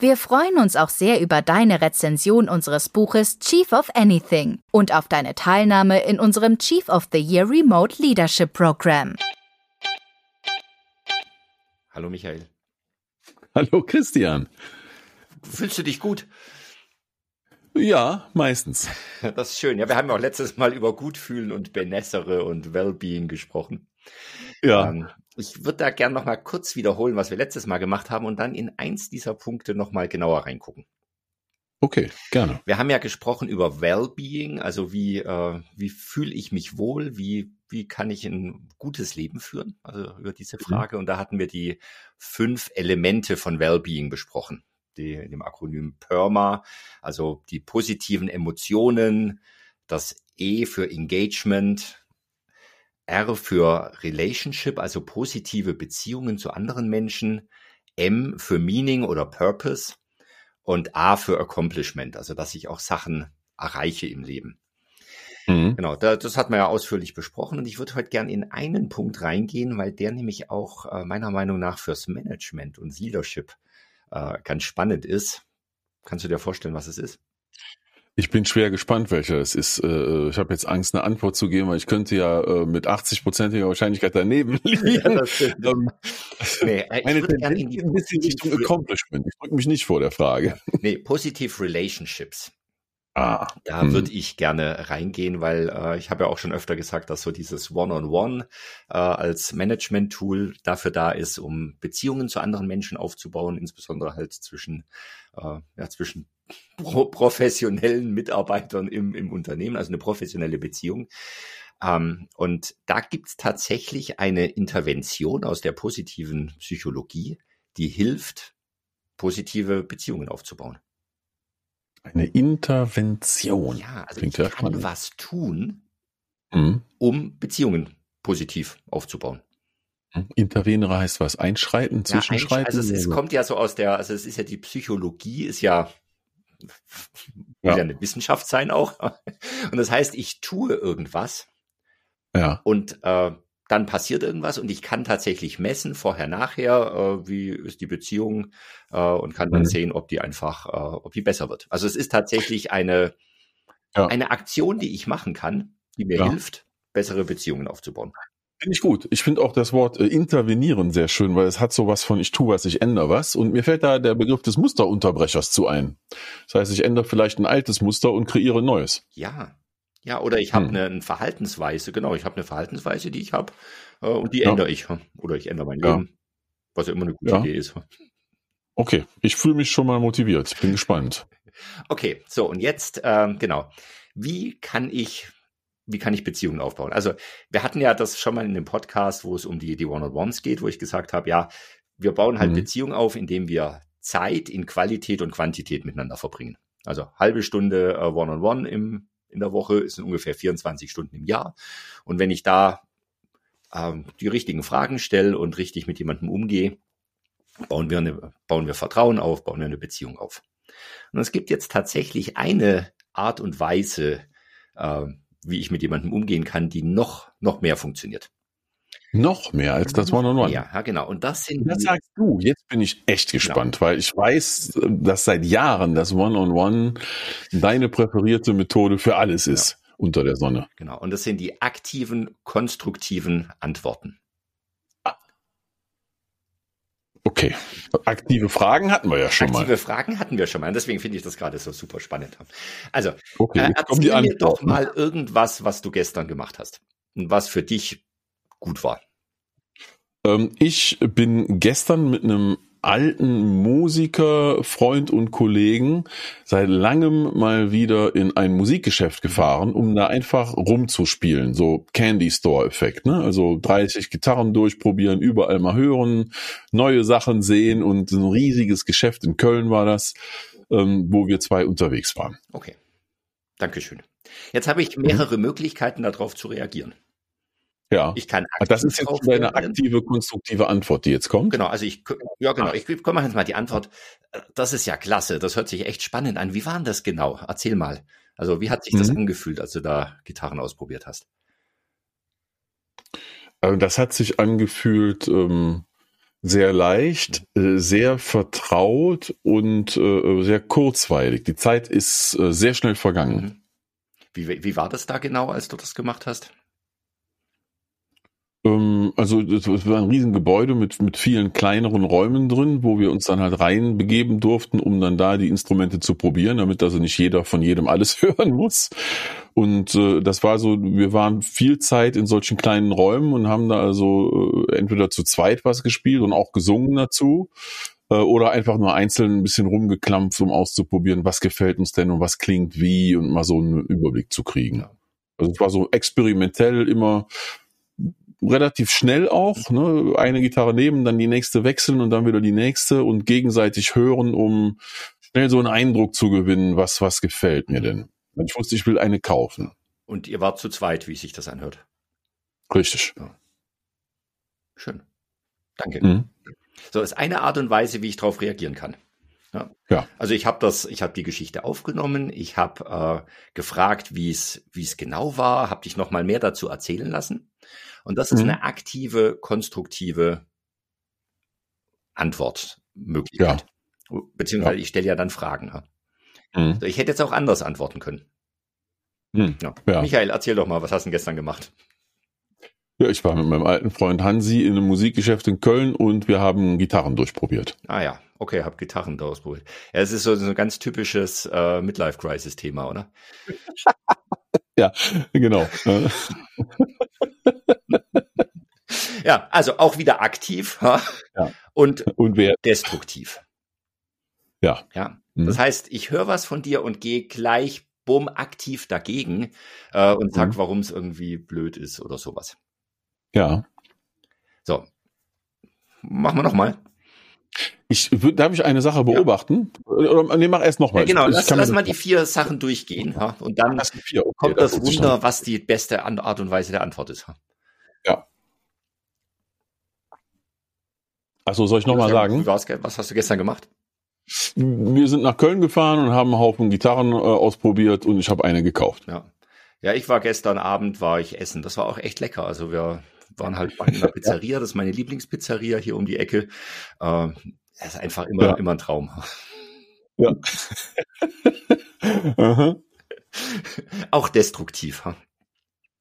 Wir freuen uns auch sehr über deine Rezension unseres Buches Chief of Anything und auf deine Teilnahme in unserem Chief of the Year Remote Leadership Program. Hallo Michael. Hallo Christian. Fühlst du dich gut? Ja, meistens. Das ist schön. Ja, wir haben ja auch letztes Mal über Gutfühlen und Benessere und Wellbeing gesprochen. Ja. Ähm, ich würde da gerne noch mal kurz wiederholen, was wir letztes Mal gemacht haben und dann in eins dieser Punkte noch mal genauer reingucken. Okay, gerne. Wir haben ja gesprochen über Wellbeing, also wie, äh, wie fühle ich mich wohl, wie, wie kann ich ein gutes Leben führen, also über diese mhm. Frage. Mhm. Und da hatten wir die fünf Elemente von Wellbeing besprochen, die, in dem Akronym PERMA, also die positiven Emotionen, das E für Engagement, R für Relationship, also positive Beziehungen zu anderen Menschen, M für Meaning oder Purpose und A für Accomplishment, also dass ich auch Sachen erreiche im Leben. Mhm. Genau, das hat man ja ausführlich besprochen und ich würde heute gern in einen Punkt reingehen, weil der nämlich auch äh, meiner Meinung nach fürs Management und Leadership äh, ganz spannend ist. Kannst du dir vorstellen, was es ist? Ich bin schwer gespannt, welcher es ist. Äh, ich habe jetzt Angst, eine Antwort zu geben, weil ich könnte ja äh, mit 80-prozentiger Wahrscheinlichkeit daneben liegen. Ja, ähm, nee, ich Meine Tendenz ein bisschen Richtung Accomplishment. Ich drücke mich nicht vor der Frage. Nee, Positive Relationships. Ah, da hm. würde ich gerne reingehen, weil äh, ich habe ja auch schon öfter gesagt, dass so dieses One-on-One -on -One, äh, als Management-Tool dafür da ist, um Beziehungen zu anderen Menschen aufzubauen, insbesondere halt zwischen, äh, ja, zwischen pro professionellen Mitarbeitern im, im Unternehmen, also eine professionelle Beziehung. Ähm, und da gibt's tatsächlich eine Intervention aus der positiven Psychologie, die hilft, positive Beziehungen aufzubauen. Eine Intervention. Ja, also Klingt ich kann was tun, mhm. um Beziehungen positiv aufzubauen. Mhm. Intervenere heißt was? Einschreiten, zwischenschreiten? Ja, also es, es, kommt ja so aus der, also es ist ja die Psychologie, ist ja, ja. ja eine Wissenschaft sein auch. Und das heißt, ich tue irgendwas. Ja. Und äh, dann passiert irgendwas und ich kann tatsächlich messen, vorher, nachher, äh, wie ist die Beziehung äh, und kann dann mhm. sehen, ob die einfach, äh, ob die besser wird. Also es ist tatsächlich eine, ja. eine Aktion, die ich machen kann, die mir ja. hilft, bessere Beziehungen aufzubauen. Finde ich gut. Ich finde auch das Wort äh, intervenieren sehr schön, weil es hat sowas von ich tue was, ich ändere was. Und mir fällt da der Begriff des Musterunterbrechers zu ein. Das heißt, ich ändere vielleicht ein altes Muster und kreiere ein neues. Ja, ja, oder ich habe hm. eine, Verhaltensweise, genau, ich habe eine Verhaltensweise, die ich habe äh, und die ja. ändere ich. Oder ich ändere mein ja. Leben, was ja immer eine gute ja. Idee ist. Okay, ich fühle mich schon mal motiviert, bin gespannt. Okay, so und jetzt, ähm, genau, wie kann ich wie kann ich Beziehungen aufbauen? Also wir hatten ja das schon mal in dem Podcast, wo es um die, die One-on-Ones geht, wo ich gesagt habe, ja, wir bauen halt mhm. Beziehungen auf, indem wir Zeit in Qualität und Quantität miteinander verbringen. Also halbe Stunde äh, One-on-One -on -One im in der Woche, ist ungefähr 24 Stunden im Jahr. Und wenn ich da ähm, die richtigen Fragen stelle und richtig mit jemandem umgehe, bauen wir, eine, bauen wir Vertrauen auf, bauen wir eine Beziehung auf. Und es gibt jetzt tatsächlich eine Art und Weise, äh, wie ich mit jemandem umgehen kann, die noch, noch mehr funktioniert. Noch mehr als das One-on-One. Ja, ja, genau. Und das sind. Das sagst du. Jetzt bin ich echt genau. gespannt, genau. weil ich weiß, dass seit Jahren das One-on-One deine präferierte Methode für alles genau. ist unter der Sonne. Genau. Und das sind die aktiven, konstruktiven Antworten. Ah. Okay. Aktive Fragen hatten wir ja schon Aktive mal. Aktive Fragen hatten wir schon mal. Und deswegen finde ich das gerade so super spannend. Also, okay, äh, erzähl mir doch mal irgendwas, was du gestern gemacht hast. Und was für dich gut war? Ähm, ich bin gestern mit einem alten Musiker, Freund und Kollegen seit langem mal wieder in ein Musikgeschäft gefahren, um da einfach rumzuspielen. So Candy Store Effekt, ne? Also 30 Gitarren durchprobieren, überall mal hören, neue Sachen sehen und ein riesiges Geschäft in Köln war das, ähm, wo wir zwei unterwegs waren. Okay. Dankeschön. Jetzt habe ich mehrere mhm. Möglichkeiten darauf zu reagieren. Ja. Ich kann aktiv Das ist jetzt deine aktive, konstruktive Antwort, die jetzt kommt. Genau, also ich, ja genau, ich komme jetzt mal die Antwort. Das ist ja klasse, das hört sich echt spannend an. Wie war denn das genau? Erzähl mal. Also wie hat sich das mhm. angefühlt, als du da Gitarren ausprobiert hast? Also das hat sich angefühlt ähm, sehr leicht, äh, sehr vertraut und äh, sehr kurzweilig. Die Zeit ist äh, sehr schnell vergangen. Mhm. Wie, wie war das da genau, als du das gemacht hast? Ähm, also es war ein Riesengebäude mit, mit vielen kleineren Räumen drin, wo wir uns dann halt reinbegeben durften, um dann da die Instrumente zu probieren, damit also nicht jeder von jedem alles hören muss. Und äh, das war so, wir waren viel Zeit in solchen kleinen Räumen und haben da also äh, entweder zu zweit was gespielt und auch gesungen dazu äh, oder einfach nur einzeln ein bisschen rumgeklampft, um auszuprobieren, was gefällt uns denn und was klingt wie und mal so einen Überblick zu kriegen. Also es war so experimentell immer relativ schnell auch, ne? eine Gitarre nehmen, dann die nächste wechseln und dann wieder die nächste und gegenseitig hören, um schnell so einen Eindruck zu gewinnen, was, was gefällt mir denn. Ich wusste, ich will eine kaufen. Und ihr wart zu zweit, wie sich das anhört. Richtig. Ja. Schön. Danke. Mhm. So ist eine Art und Weise, wie ich darauf reagieren kann. Ja. ja. Also ich habe das, ich habe die Geschichte aufgenommen, ich habe äh, gefragt, wie es wie es genau war, habe dich noch mal mehr dazu erzählen lassen. Und das ist mhm. eine aktive, konstruktive Antwortmöglichkeit. Ja. Beziehungsweise ja. ich stelle ja dann Fragen. Mhm. Ich hätte jetzt auch anders antworten können. Mhm. Ja. Michael, erzähl doch mal, was hast du denn gestern gemacht? Ja, ich war mit meinem alten Freund Hansi in einem Musikgeschäft in Köln und wir haben Gitarren durchprobiert. Ah ja, okay, hab Gitarren durchprobiert. Ja, es ist so, so ein ganz typisches äh, Midlife-Crisis-Thema, oder? ja, genau. ja, also auch wieder aktiv ja. und, und wer? destruktiv. Ja. Ja. Mhm. Das heißt, ich höre was von dir und gehe gleich bumm aktiv dagegen äh, und sag, mhm. warum es irgendwie blöd ist oder sowas. Ja. So. Machen wir nochmal. Ich darf ich eine Sache beobachten? Ja. Oder nee, mach erst nochmal. Ja, genau, lass, lass mal die vier Sachen durchgehen. Ja? Und dann okay, kommt das, das Wunder, was die beste Art und Weise der Antwort ist. Ja. Also soll ich nochmal sagen? Was hast du gestern gemacht? Wir sind nach Köln gefahren und haben einen Haufen Gitarren äh, ausprobiert und ich habe eine gekauft. Ja. Ja, ich war gestern Abend, war ich essen. Das war auch echt lecker. Also wir waren halt bei einer Pizzeria, das ist meine Lieblingspizzeria hier um die Ecke. Äh, das ist einfach immer, ja. immer ein Traum. Ja. Auch destruktiv.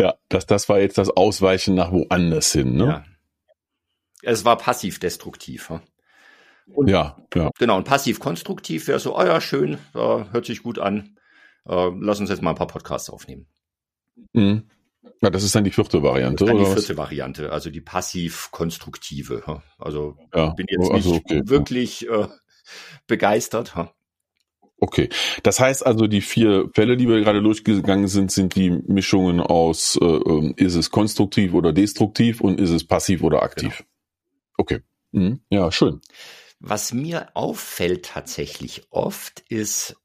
Ja, das, das war jetzt das Ausweichen nach woanders hin, ne? Ja. Es war passiv-destruktiv. Und, ja, ja. Genau, und passiv-konstruktiv wäre so, oh ja, schön, äh, hört sich gut an. Äh, lass uns jetzt mal ein paar Podcasts aufnehmen. Mhm. Ja, das ist dann die vierte Variante, das ist dann die vierte was? Variante, also die passiv-konstruktive. Also ja, bin jetzt also, nicht okay. wirklich äh, begeistert. Okay, das heißt also, die vier Fälle, die wir gerade durchgegangen sind, sind die Mischungen aus, äh, ähm, ist es konstruktiv oder destruktiv und ist es passiv oder aktiv. Genau. Okay, mhm. ja, schön. Was mir auffällt tatsächlich oft ist,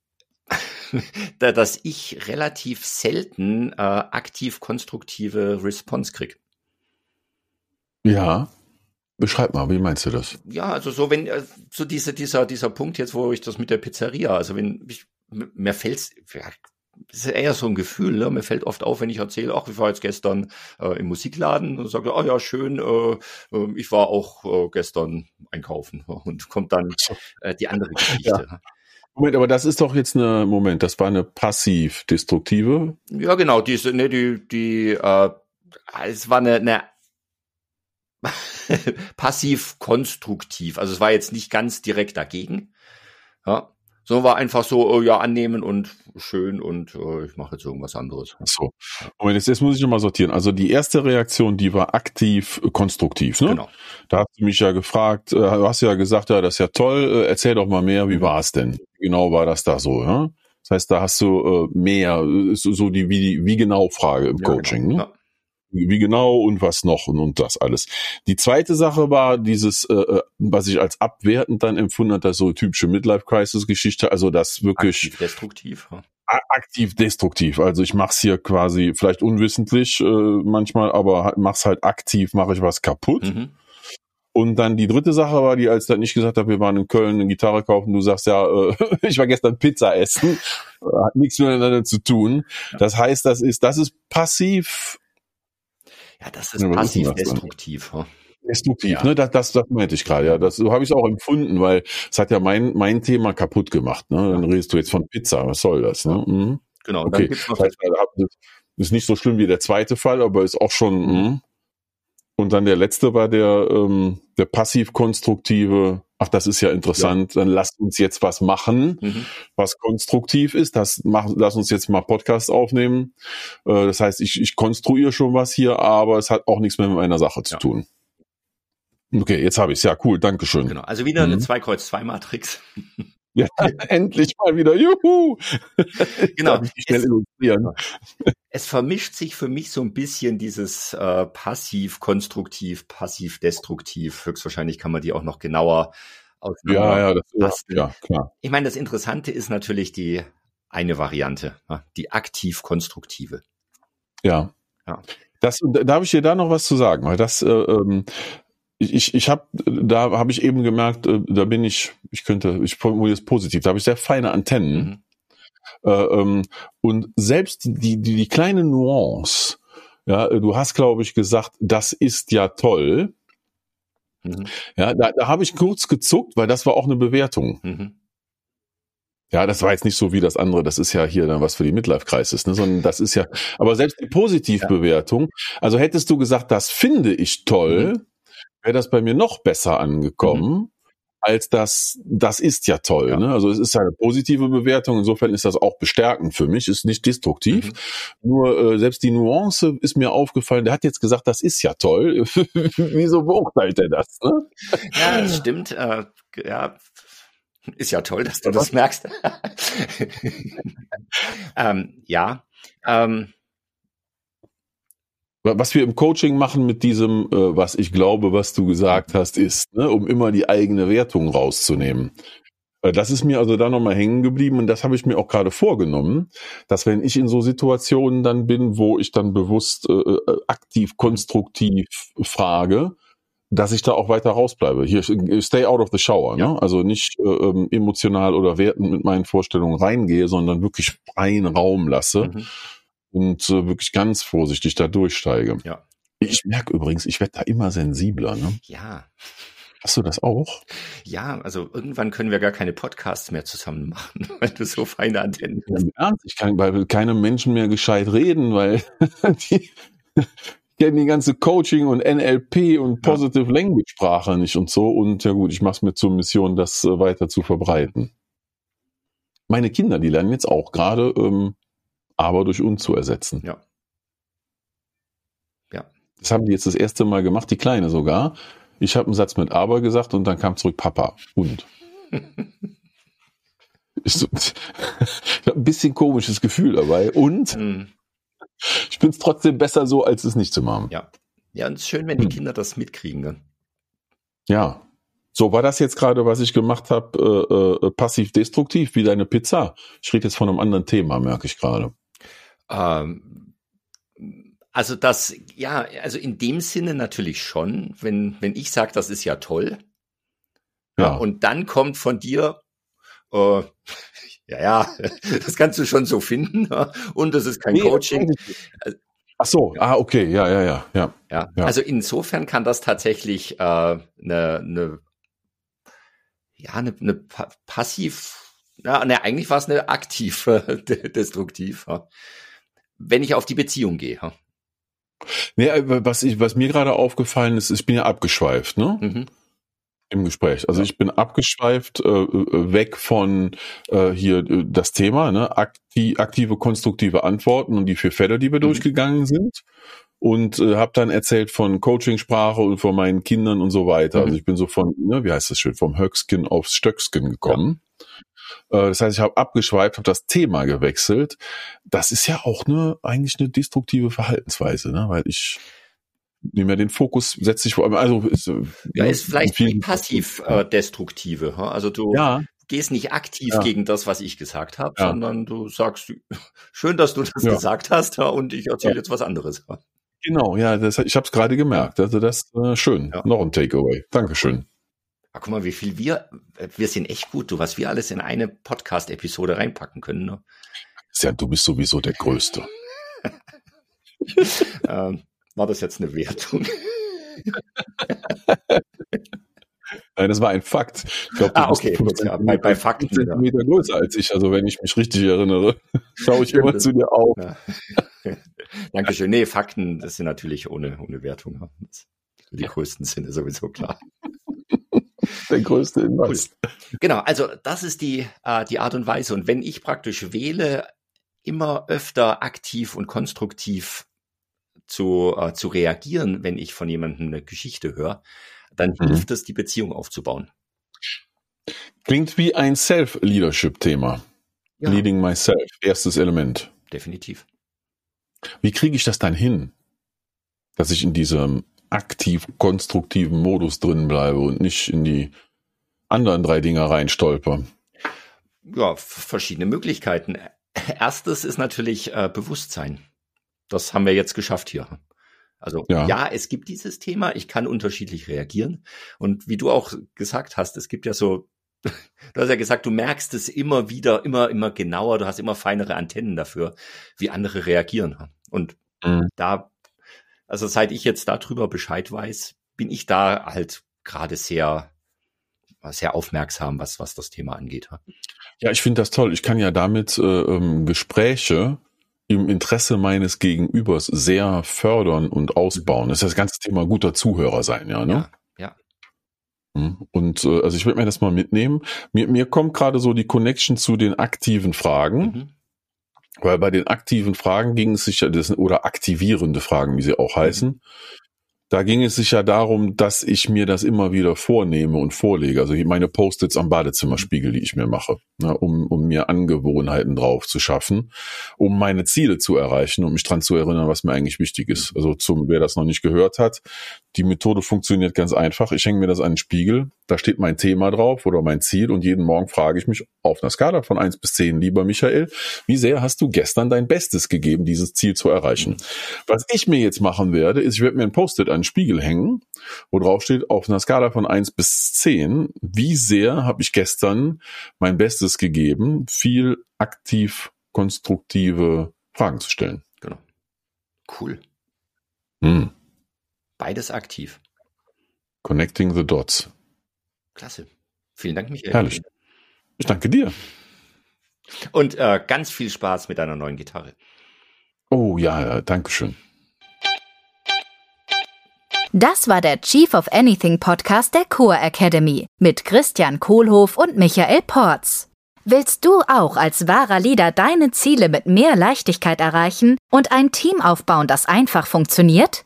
dass ich relativ selten äh, aktiv konstruktive Response kriege. Ja. Beschreib mal, wie meinst du das? Ja, also so wenn äh, so diese, dieser dieser Punkt jetzt, wo ich das mit der Pizzeria, also wenn ich, mir fällt's ja, das ist eher so ein Gefühl, ne? mir fällt oft auf, wenn ich erzähle, ach, ich war jetzt gestern äh, im Musikladen und sage, ah ja, schön, äh, äh, ich war auch äh, gestern einkaufen und kommt dann äh, die andere Geschichte. Ja. Moment, aber das ist doch jetzt eine, Moment, das war eine passiv-destruktive? Ja, genau, diese, ne, die, die, äh, es war eine, eine passiv-konstruktiv. Also es war jetzt nicht ganz direkt dagegen. Ja. So war einfach so, oh, ja, annehmen und schön und äh, ich mache jetzt irgendwas anderes. So. Moment, jetzt, jetzt muss ich nochmal sortieren. Also die erste Reaktion, die war aktiv äh, konstruktiv, ne? Genau. Da hast du mich ja gefragt, äh, hast ja gesagt, ja, das ist ja toll, äh, erzähl doch mal mehr, wie mhm. war es denn? Genau war das da so, ja? Das heißt, da hast du äh, mehr, so, so die wie, wie genau Frage im ja, Coaching, genau. ne? Wie genau und was noch und, und das alles. Die zweite Sache war dieses, äh, äh was ich als abwertend dann empfunden hatte, so typische Midlife-Crisis-Geschichte, also das wirklich Aktiv destruktiv. aktiv destruktiv. Also ich mache es hier quasi vielleicht unwissentlich äh, manchmal, aber mach's halt aktiv, mache ich was kaputt. Mhm. Und dann die dritte Sache war die, als nicht gesagt habe, wir waren in Köln eine Gitarre kaufen, du sagst ja, äh, ich war gestern Pizza essen, hat nichts miteinander zu tun. Das heißt, das ist, das ist passiv. Ja, das ist ja, passiv destruktiv. Destruktiv, ja. ne? Das, das, das meinte ich gerade, ja. Das so habe ich auch empfunden, weil es hat ja mein, mein Thema kaputt gemacht. Ne? Dann redest du jetzt von Pizza, was soll das? Ne? Mhm. Genau, okay. dann gibt's noch das heißt, das ist nicht so schlimm wie der zweite Fall, aber ist auch schon. Mh. Und dann der letzte war der, ähm, der passiv-konstruktive, ach, das ist ja interessant, ja. dann lasst uns jetzt was machen, mhm. was konstruktiv ist. Das mach, lass uns jetzt mal Podcast aufnehmen. Äh, das heißt, ich, ich konstruiere schon was hier, aber es hat auch nichts mehr mit meiner Sache zu ja. tun. Okay, jetzt habe ich es. Ja, cool, danke schön. Genau, also wieder mhm. eine 2 Kreuz 2 Matrix. Ja, endlich mal wieder. Juhu! Genau. schnell es, illustrieren. es vermischt sich für mich so ein bisschen dieses äh, passiv-konstruktiv, passiv-destruktiv. Höchstwahrscheinlich kann man die auch noch genauer auseinander ja, ja, das, ja, klar. Ich meine, das Interessante ist natürlich die eine Variante, die aktiv-konstruktive. Ja. ja. Das, da habe ich dir da noch was zu sagen, weil das äh, ähm, ich, ich habe, da habe ich eben gemerkt, äh, da bin ich, ich könnte, ich formuliere es positiv, da habe ich sehr feine Antennen. Mhm. Äh, ähm, und selbst die, die, die kleine Nuance, ja, du hast, glaube ich, gesagt, das ist ja toll. Mhm. Ja, da, da habe ich kurz gezuckt, weil das war auch eine Bewertung. Mhm. Ja, das war jetzt nicht so wie das andere, das ist ja hier dann was für die Midlife-Crisis, ne, sondern das ist ja, aber selbst die Positivbewertung, ja. also hättest du gesagt, das finde ich toll, mhm wäre das bei mir noch besser angekommen. Mhm. Als das, das ist ja toll. Ja. Ne? Also es ist ja eine positive Bewertung. Insofern ist das auch bestärkend für mich, ist nicht destruktiv. Mhm. Nur äh, selbst die Nuance ist mir aufgefallen. Der hat jetzt gesagt, das ist ja toll. Wieso beurteilt er das? Ne? Ja, das stimmt. Äh, ja, ist ja toll, dass du das merkst. ähm, ja. Ähm, was wir im Coaching machen mit diesem, äh, was ich glaube, was du gesagt hast, ist, ne, um immer die eigene Wertung rauszunehmen. Äh, das ist mir also da nochmal hängen geblieben und das habe ich mir auch gerade vorgenommen, dass wenn ich in so Situationen dann bin, wo ich dann bewusst äh, äh aktiv, konstruktiv frage, dass ich da auch weiter rausbleibe. Hier, stay out of the shower. Ne? Ja. Ne? Also nicht äh, ähm, emotional oder wertend mit meinen Vorstellungen reingehe, sondern wirklich freien Raum lasse. Mhm und äh, wirklich ganz vorsichtig da durchsteige. Ja. Ich merke übrigens, ich werde da immer sensibler. Ne? Ja. Hast du das auch? Ja, also irgendwann können wir gar keine Podcasts mehr zusammen machen, weil du so feine Antennen hast. Ernst, ich kann bei keinem Menschen mehr gescheit reden, weil die kennen die ganze Coaching und NLP und Positive ja. Language Sprache nicht und so. Und ja gut, ich mache es mir zur Mission, das äh, weiter zu verbreiten. Meine Kinder, die lernen jetzt auch gerade ähm, aber durch und zu ersetzen. Ja. Ja. Das haben die jetzt das erste Mal gemacht, die Kleine sogar. Ich habe einen Satz mit aber gesagt und dann kam zurück Papa und. ich, so, ich habe ein bisschen komisches Gefühl dabei und mhm. ich bin es trotzdem besser so, als es nicht zu machen. Ja. Ja, und es ist schön, wenn die hm. Kinder das mitkriegen. Ne? Ja. So, war das jetzt gerade, was ich gemacht habe, äh, äh, passiv-destruktiv, wie deine Pizza? Ich rede jetzt von einem anderen Thema, merke ich gerade. Ähm, also das, ja, also in dem Sinne natürlich schon, wenn, wenn ich sage, das ist ja toll. Ja. ja. Und dann kommt von dir, äh, ja, ja, das kannst du schon so finden. Und das ist kein nee, Coaching. Ach so, ja. ah, okay, ja, ja, ja, ja, ja. Also insofern kann das tatsächlich äh, eine, eine, ja, eine, eine passiv, ja, ne, eigentlich war es eine aktive destruktiv. Ja wenn ich auf die Beziehung gehe. Nee, äh, was, ich, was mir gerade aufgefallen ist, ich bin ja abgeschweift, ne? Mhm. Im Gespräch. Also ja. ich bin abgeschweift äh, äh weg von äh, hier äh, das Thema, ne? Akti aktive, konstruktive Antworten und die vier Fälle, die wir mhm. durchgegangen sind. Und äh, habe dann erzählt von Coachingsprache und von meinen Kindern und so weiter. Mhm. Also ich bin so von, ne, wie heißt das schön, vom Höckskin aufs Stöckskin gekommen. Ja. Äh, das heißt, ich habe abgeschweift, habe das Thema gewechselt. Das ist ja auch eine eigentlich eine destruktive Verhaltensweise, ne? weil ich nehme ja den Fokus, setze ich vor allem, also ist, äh, ja, ist vielleicht die passiv äh, destruktive. Also du, ja. gehst nicht aktiv ja. gegen das, was ich gesagt habe, ja. sondern du sagst, schön, dass du das gesagt hast und ich erzähle jetzt was anderes. Genau, ja, das, ich habe es gerade gemerkt. Also das äh, schön. Noch ein Takeaway. Dankeschön. Ja, guck mal, wie viel wir, wir sind echt gut, du, was wir alles in eine Podcast-Episode reinpacken können. Ne? Ja, du bist sowieso der Größte. ähm, war das jetzt eine Wertung? Nein, das war ein Fakt. Ich glaube, ah, okay. Ja, bei, bei Fakten. Zentimeter ja. größer als ich. Also wenn ich mich richtig erinnere, schaue ich immer zu dir auf. Ja. Dankeschön. Nee, Fakten, das sind natürlich ohne, ohne Wertung. Die größten sind sowieso klar. Der größte Hinweis. Cool. Genau, also das ist die, äh, die Art und Weise. Und wenn ich praktisch wähle, immer öfter aktiv und konstruktiv zu, äh, zu reagieren, wenn ich von jemandem eine Geschichte höre, dann mhm. hilft es, die Beziehung aufzubauen. Klingt wie ein Self-Leadership-Thema. Ja. Leading myself, erstes Element. Definitiv. Wie kriege ich das dann hin, dass ich in diesem aktiv konstruktiven Modus drin bleibe und nicht in die anderen drei Dinger reinstolper? Ja, verschiedene Möglichkeiten. Erstes ist natürlich äh, Bewusstsein. Das haben wir jetzt geschafft hier. Also ja. ja. es gibt dieses Thema, ich kann unterschiedlich reagieren. Und wie du auch gesagt hast, es gibt ja so, du hast ja gesagt, du merkst es immer wieder, immer, immer genauer, du hast immer feinere Antennen dafür, wie andere reagieren. Und mhm. da, also seit ich jetzt darüber Bescheid weiß, bin ich da halt gerade sehr, sehr aufmerksam, was, was das Thema angeht. Ja, ich finde das toll. Ich kann ja damit äh, ähm, Gespräche im Interesse meines Gegenübers sehr fördern und ausbauen. Das ist das ganze Thema guter Zuhörer sein, ja, ne? Ja. ja. Hm. Und äh, also ich würde mir das mal mitnehmen. Mir, mir kommt gerade so die Connection zu den aktiven Fragen. Mhm. Weil bei den aktiven Fragen ging es sich ja, das, oder aktivierende Fragen, wie sie auch heißen, mhm. Da ging es sich ja darum, dass ich mir das immer wieder vornehme und vorlege. Also meine Post-its am Badezimmerspiegel, die ich mir mache, ne, um, um mir Angewohnheiten drauf zu schaffen, um meine Ziele zu erreichen und um mich dran zu erinnern, was mir eigentlich wichtig ist. Also zum, wer das noch nicht gehört hat, die Methode funktioniert ganz einfach. Ich hänge mir das an den Spiegel, da steht mein Thema drauf oder mein Ziel und jeden Morgen frage ich mich auf einer Skala von eins bis zehn, lieber Michael, wie sehr hast du gestern dein Bestes gegeben, dieses Ziel zu erreichen? Was ich mir jetzt machen werde, ist, ich werde mir ein Post-it an den Spiegel hängen, wo drauf steht, auf einer Skala von eins bis zehn, wie sehr habe ich gestern mein Bestes gegeben, viel aktiv konstruktive Fragen zu stellen. Genau. Cool. Hm. Beides aktiv. Connecting the Dots. Klasse. Vielen Dank, Michael. Herrlich. Ich danke dir. Und äh, ganz viel Spaß mit deiner neuen Gitarre. Oh ja, ja danke schön. Das war der Chief of Anything Podcast der Core Academy mit Christian Kohlhoff und Michael Porz. Willst du auch als wahrer Leader deine Ziele mit mehr Leichtigkeit erreichen und ein Team aufbauen, das einfach funktioniert?